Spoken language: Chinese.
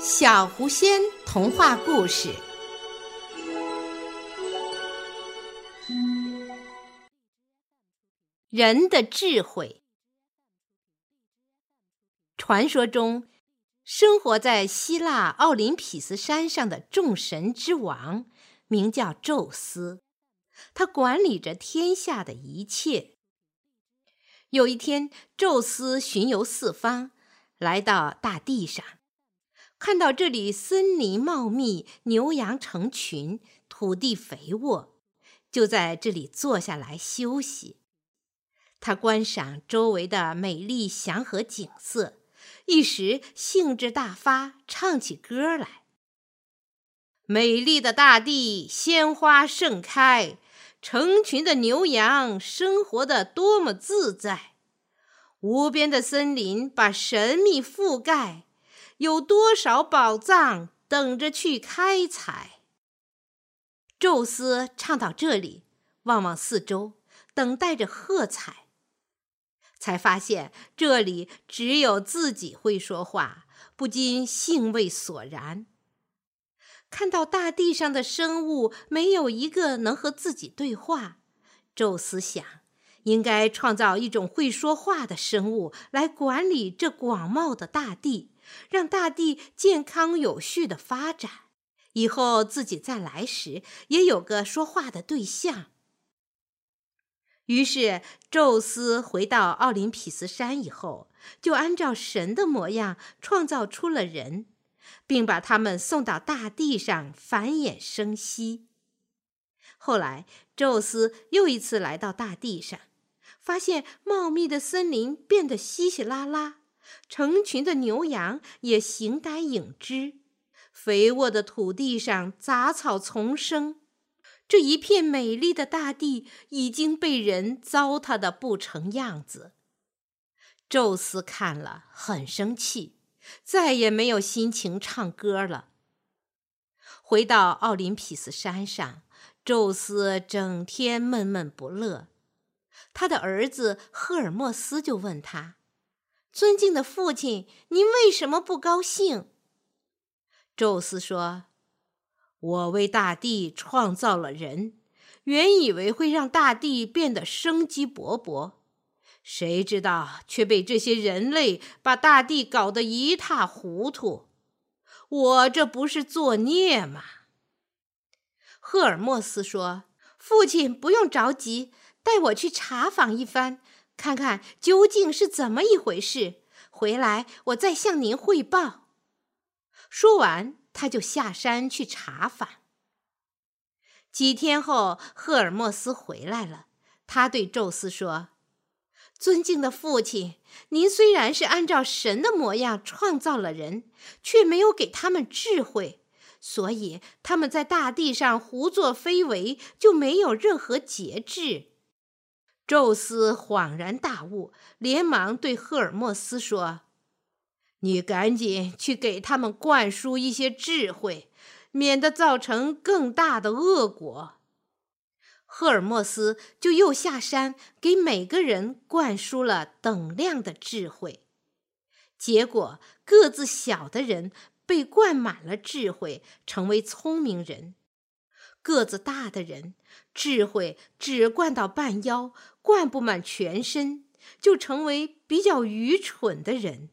小狐仙童话故事：人的智慧。传说中，生活在希腊奥林匹斯山上的众神之王，名叫宙斯，他管理着天下的一切。有一天，宙斯巡游四方，来到大地上。看到这里森林茂密，牛羊成群，土地肥沃，就在这里坐下来休息。他观赏周围的美丽祥和景色，一时兴致大发，唱起歌来：“美丽的大地，鲜花盛开，成群的牛羊生活的多么自在，无边的森林把神秘覆盖。”有多少宝藏等着去开采？宙斯唱到这里，望望四周，等待着喝彩，才发现这里只有自己会说话，不禁兴味索然。看到大地上的生物没有一个能和自己对话，宙斯想，应该创造一种会说话的生物来管理这广袤的大地。让大地健康有序的发展，以后自己再来时也有个说话的对象。于是，宙斯回到奥林匹斯山以后，就按照神的模样创造出了人，并把他们送到大地上繁衍生息。后来，宙斯又一次来到大地上，发现茂密的森林变得稀稀拉拉。成群的牛羊也形单影只，肥沃的土地上杂草丛生，这一片美丽的大地已经被人糟蹋的不成样子。宙斯看了很生气，再也没有心情唱歌了。回到奥林匹斯山上，宙斯整天闷闷不乐，他的儿子赫尔墨斯就问他。尊敬的父亲，您为什么不高兴？宙斯说：“我为大地创造了人，原以为会让大地变得生机勃勃，谁知道却被这些人类把大地搞得一塌糊涂。我这不是作孽吗？”赫尔墨斯说：“父亲不用着急，带我去查访一番。”看看究竟是怎么一回事，回来我再向您汇报。说完，他就下山去查访。几天后，赫尔墨斯回来了，他对宙斯说：“尊敬的父亲，您虽然是按照神的模样创造了人，却没有给他们智慧，所以他们在大地上胡作非为，就没有任何节制。”宙斯恍然大悟，连忙对赫尔墨斯说：“你赶紧去给他们灌输一些智慧，免得造成更大的恶果。”赫尔墨斯就又下山给每个人灌输了等量的智慧，结果个子小的人被灌满了智慧，成为聪明人。个子大的人，智慧只灌到半腰，灌不满全身，就成为比较愚蠢的人。